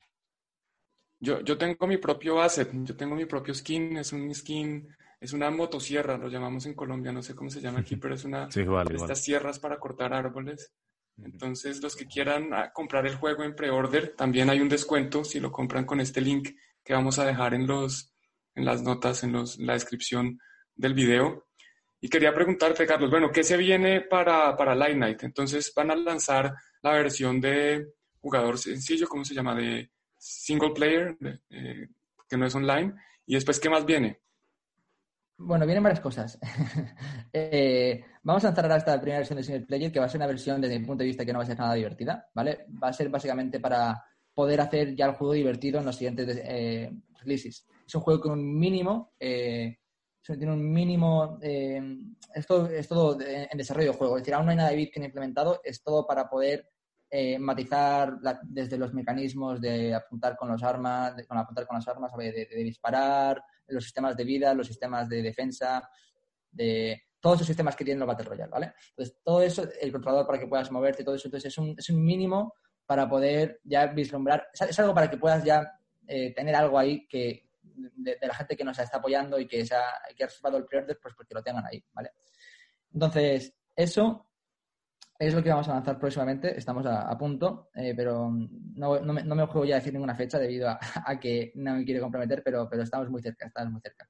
Speaker 1: Yo, yo tengo mi propio asset, yo tengo mi propio skin, es un skin, es una motosierra, lo llamamos en Colombia, no sé cómo se llama aquí, pero es una de estas sierras para cortar árboles. Entonces, los que quieran ah, comprar el juego en pre-order, también hay un descuento si lo compran con este link que vamos a dejar en, los, en las notas, en los, la descripción del video. Y quería preguntarte, Carlos, bueno, ¿qué se viene para, para Light Night? Entonces van a lanzar la versión de jugador sencillo, ¿cómo se llama? De single player, eh, que no es online. Y después, ¿qué más viene?
Speaker 3: Bueno, vienen varias cosas. Eh, vamos a lanzar ahora esta primera versión de single player, que va a ser una versión desde mi punto de vista que no va a ser nada divertida, ¿vale? Va a ser básicamente para poder hacer ya el juego divertido en los siguientes eh. Es un juego con un mínimo tiene un mínimo, eh, es todo, en desarrollo de juego, es decir, aún no hay nada de Bitcoin implementado, es todo para poder eh, matizar desde los mecanismos de apuntar con los armas, de, con apuntar con las armas, de, disparar, los sistemas de vida, los sistemas de defensa, de todos esos sistemas que tienen los Battle Royale, ¿vale? Entonces, todo eso, el controlador para que puedas moverte, todo eso, entonces es un, es un mínimo para poder ya vislumbrar, es algo para que puedas ya eh, tener algo ahí que, de, la gente que nos está apoyando y que, se ha, que ha reservado el pre-order, pues porque lo tengan ahí, ¿vale? Entonces, eso es lo que vamos a lanzar próximamente, estamos a, punto, eh, pero no, no, me, no, me, juego ya a decir ninguna fecha debido a, que no me quiero comprometer, pero, pero estamos muy cerca, estamos muy cerca.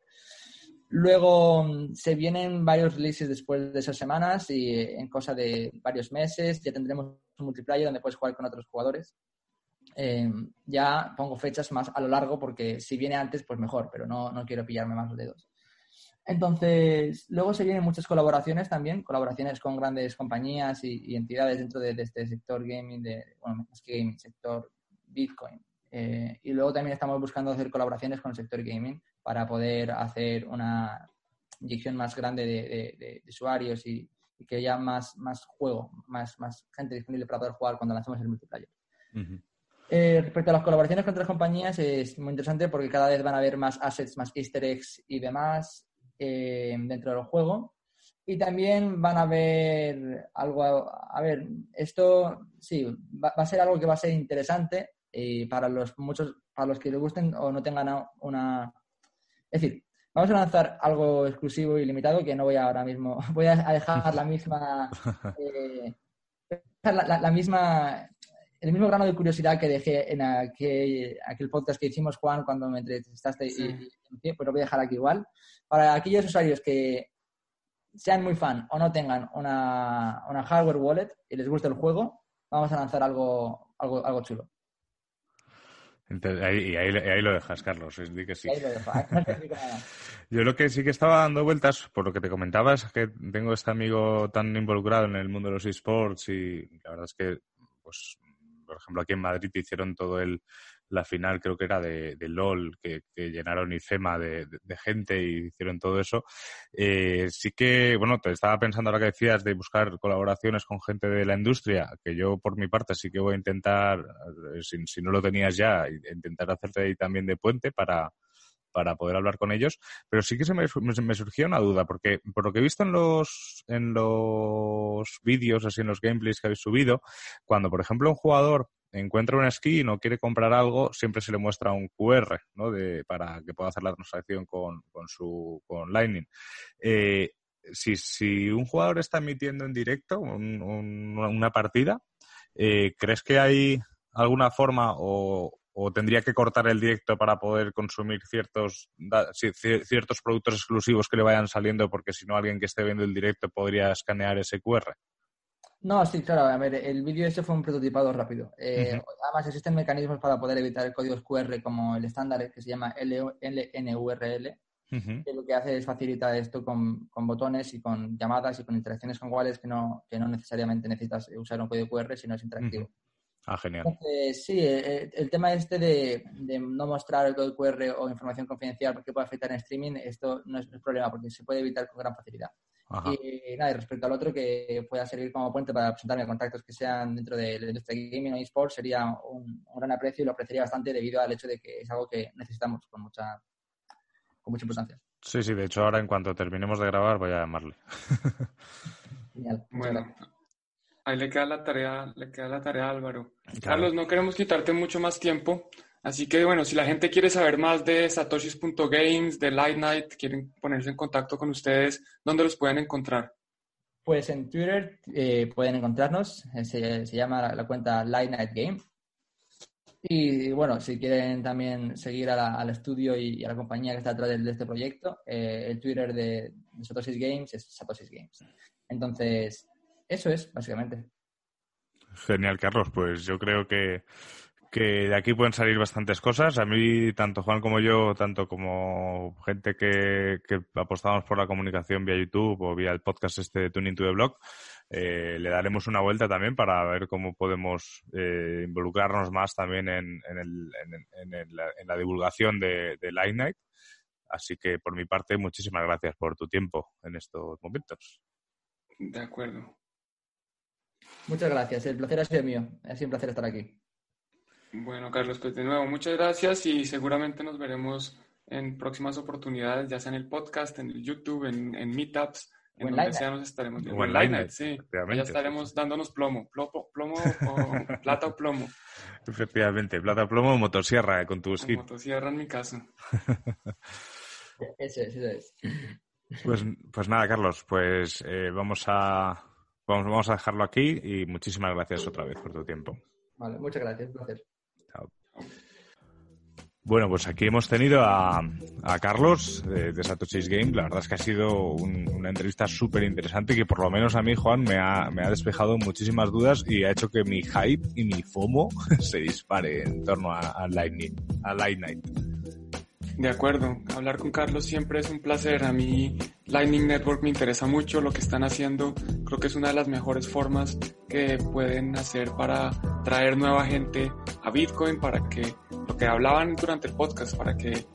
Speaker 3: Luego se vienen varios releases después de esas semanas y en cosa de varios meses ya tendremos un multiplayer donde puedes jugar con otros jugadores. Em, ya pongo fechas más a lo largo porque si viene antes, pues mejor, pero no, no quiero pillarme más los dedos. Entonces, luego se vienen muchas colaboraciones también, colaboraciones con grandes compañías y, entidades dentro de, este sector gaming, de, bueno, más que gaming, sector Bitcoin. Eh, y luego también estamos buscando hacer colaboraciones con el sector gaming para poder hacer una inyección más grande de, usuarios y, que haya más, más juego, más, más gente disponible para poder jugar cuando lancemos el multiplayer. Eh, respecto a las colaboraciones con otras compañías, es muy interesante porque cada vez van a haber más assets, más easter eggs y demás eh, dentro del juego. Y también van a ver algo, a, ver, esto sí, va, a ser algo que va a ser interesante y para los muchos, para los que les gusten o no tengan una... Es decir, vamos a lanzar algo exclusivo y limitado que no voy a ahora mismo, voy a dejar la misma... Eh, la misma el mismo grano de curiosidad que dejé en aquel, aquel podcast que hicimos, Juan, cuando me entrevistaste, y, pues lo voy a dejar aquí igual. Para aquellos usuarios que sean muy fan o no tengan una, una hardware wallet y les guste el juego, vamos a lanzar algo, algo, algo chulo.
Speaker 2: ahí, y ahí, lo dejas, Carlos. que sí. Yo lo que sí que estaba dando vueltas, por lo que te comentabas, es que tengo este amigo tan involucrado en el mundo de los esports y la verdad es que, pues, por ejemplo, aquí en Madrid hicieron todo el, la final creo que era de, LOL, que, llenaron IFEMA de, de, gente y hicieron todo eso. Eh, sí que, bueno, te estaba pensando ahora que decías de buscar colaboraciones con gente de la industria, que yo por mi parte sí que voy a intentar, eh, si, si no lo tenías ya, intentar hacerte ahí también de puente para, para poder hablar con ellos, pero sí que se me, me, surgió una duda, porque por lo que he visto en los, en los vídeos, así en los gameplays que habéis subido, cuando por ejemplo un jugador encuentra un y no quiere comprar algo, siempre se le muestra un QR, ¿no? De, para que pueda hacer la transacción con, con su con Lightning. Eh, si, si, un jugador está emitiendo en directo una partida, eh, ¿crees que hay alguna forma o, o, tendría que cortar el directo para poder consumir ciertos, ciertos productos exclusivos que le vayan saliendo? Porque si no, alguien que esté viendo el directo podría escanear ese QR.
Speaker 3: No, sí, claro. A ver, el vídeo ese fue un prototipado rápido. Eh, además, existen mecanismos para poder evitar el código QR como el estándar que se llama LNURL, que lo que hace es facilitar esto con, botones y con llamadas y con interacciones con wallets que no, que no necesariamente necesitas usar un código QR, sino es interactivo.
Speaker 2: Ah, genial.
Speaker 3: sí, eh, el, tema este de, no mostrar el código QR o información confidencial porque puede afectar en streaming, esto no es, es problema porque se puede evitar con gran facilidad. Y nada, y respecto al otro que pueda servir como puente para presentarme contactos que sean dentro de la industria gaming o esports sería un, gran aprecio y lo apreciaría bastante debido al hecho de que es algo que necesitamos con mucha, con mucha importancia.
Speaker 2: Sí, sí, de hecho ahora en cuanto terminemos de grabar voy a llamarle.
Speaker 1: Genial. Bueno, ahí le queda la tarea, le queda la tarea a Álvaro. Carlos, no queremos quitarte mucho más tiempo. Así que bueno, si la gente quiere saber más de satoshis.games, de Light Night, quieren ponerse en contacto con ustedes, ¿dónde los pueden encontrar?
Speaker 3: Pues en Twitter eh, pueden encontrarnos, eh, se, llama la, cuenta Light Night Game. Y bueno, si quieren también seguir al estudio y, a la compañía que está detrás de, este proyecto, eh, el Twitter de, de Satoshis Games es Satoshis Games. Entonces, eso es, básicamente.
Speaker 2: Genial, Carlos. Pues yo creo que que de aquí pueden salir bastantes cosas. A mí, tanto Juan como yo, tanto como gente que, que apostamos por la comunicación vía YouTube o vía el podcast este de Tuning to the Blog, eh, le daremos una vuelta también para ver cómo podemos eh, involucrarnos más también en, en, el, en, en, la, en, la, divulgación de, de Light Night. Así que, por mi parte, muchísimas gracias por tu tiempo en estos momentos.
Speaker 1: De acuerdo.
Speaker 3: Muchas gracias. El placer ha sido mío. Ha sido un placer estar aquí.
Speaker 1: Bueno, Carlos, pues de nuevo, muchas gracias y seguramente nos veremos en próximas oportunidades, ya sea en el podcast, en el YouTube, en, en Meetups, en donde sea nos estaremos
Speaker 2: viendo. O en Line,
Speaker 1: sí. Ya estaremos dándonos plomo, plomo, plomo o plata o plomo.
Speaker 2: Efectivamente, plata o plomo o motosierra eh, con tu skin.
Speaker 1: Motosierra en mi caso.
Speaker 3: eso es, eso es.
Speaker 2: Pues, pues nada, Carlos, pues eh, vamos a vamos, vamos a dejarlo aquí y muchísimas gracias otra vez por tu tiempo.
Speaker 3: Vale, muchas gracias, un placer.
Speaker 2: Bueno, pues aquí hemos tenido a, Carlos de, de, Satoshi's Game. La verdad es que ha sido una entrevista súper interesante que por lo menos a mí, Juan, me ha, despejado muchísimas dudas y ha hecho que mi hype y mi FOMO se dispare en torno a, a, Lightning, a Light Night.
Speaker 1: De acuerdo, hablar con Carlos siempre es un placer. A mí Lightning Network me interesa mucho lo que están haciendo. Creo que es una de las mejores formas que pueden hacer para traer nueva gente a Bitcoin, para que lo que hablaban durante el podcast, para que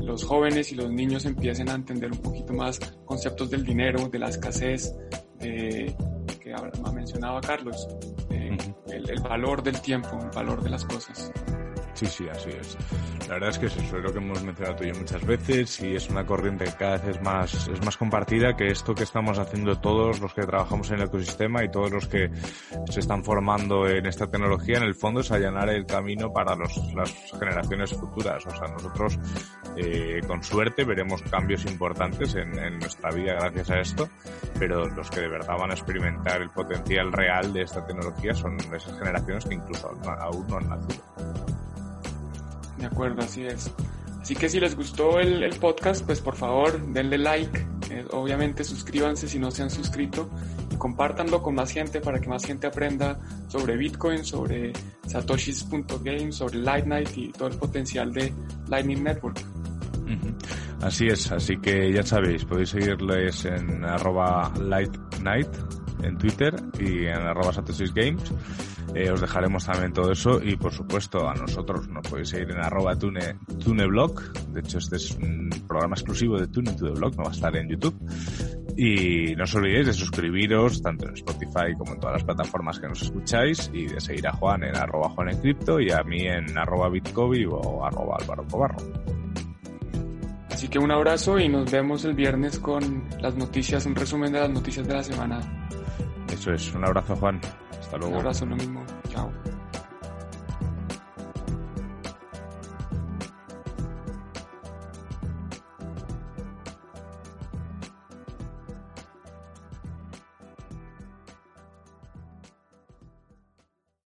Speaker 1: los jóvenes y los niños empiecen a entender un poquito más conceptos del dinero, de la escasez, de, que ha mencionado Carlos, el valor del tiempo, el valor de las cosas.
Speaker 2: Sí, sí, así es. La verdad es que eso es lo que hemos mencionado tú y yo muchas veces y es una corriente que cada vez es más, es más compartida que esto que estamos haciendo todos los que trabajamos en el ecosistema y todos los que se están formando en esta tecnología, en el fondo es allanar el camino para los, las generaciones futuras. O sea, nosotros eh, con suerte veremos cambios importantes en, en nuestra vida gracias a esto, pero los que de verdad van a experimentar el potencial real de esta tecnología son esas generaciones que incluso aún no han nacido.
Speaker 1: De acuerdo, así es. Así que si les gustó el, podcast, pues por favor denle like. Eh, obviamente suscríbanse si no se han suscrito y compártanlo con más gente para que más gente aprenda sobre Bitcoin, sobre satoshis.game, sobre Lightnight y todo el potencial de Lightning Network.
Speaker 2: Así es, así que ya sabéis, podéis seguirles en arroba en Twitter y en arroba Games. Eh, os dejaremos también todo eso y por supuesto a nosotros nos podéis seguir en arroba tune, tuneblog. De hecho este es un programa exclusivo de Tune to the Blog, no va a estar en YouTube. Y no os olvidéis de suscribiros tanto en Spotify como en todas las plataformas que nos escucháis y de seguir a Juan en arroba Juan y a mí en arroba Bitcovi o arroba Álvaro Cobarro.
Speaker 1: Así que un abrazo y nos vemos el viernes con las noticias, un resumen de las noticias de la semana.
Speaker 2: Eso es, un abrazo Juan. Hasta luego.
Speaker 1: Un abrazo, lo mismo. Chao.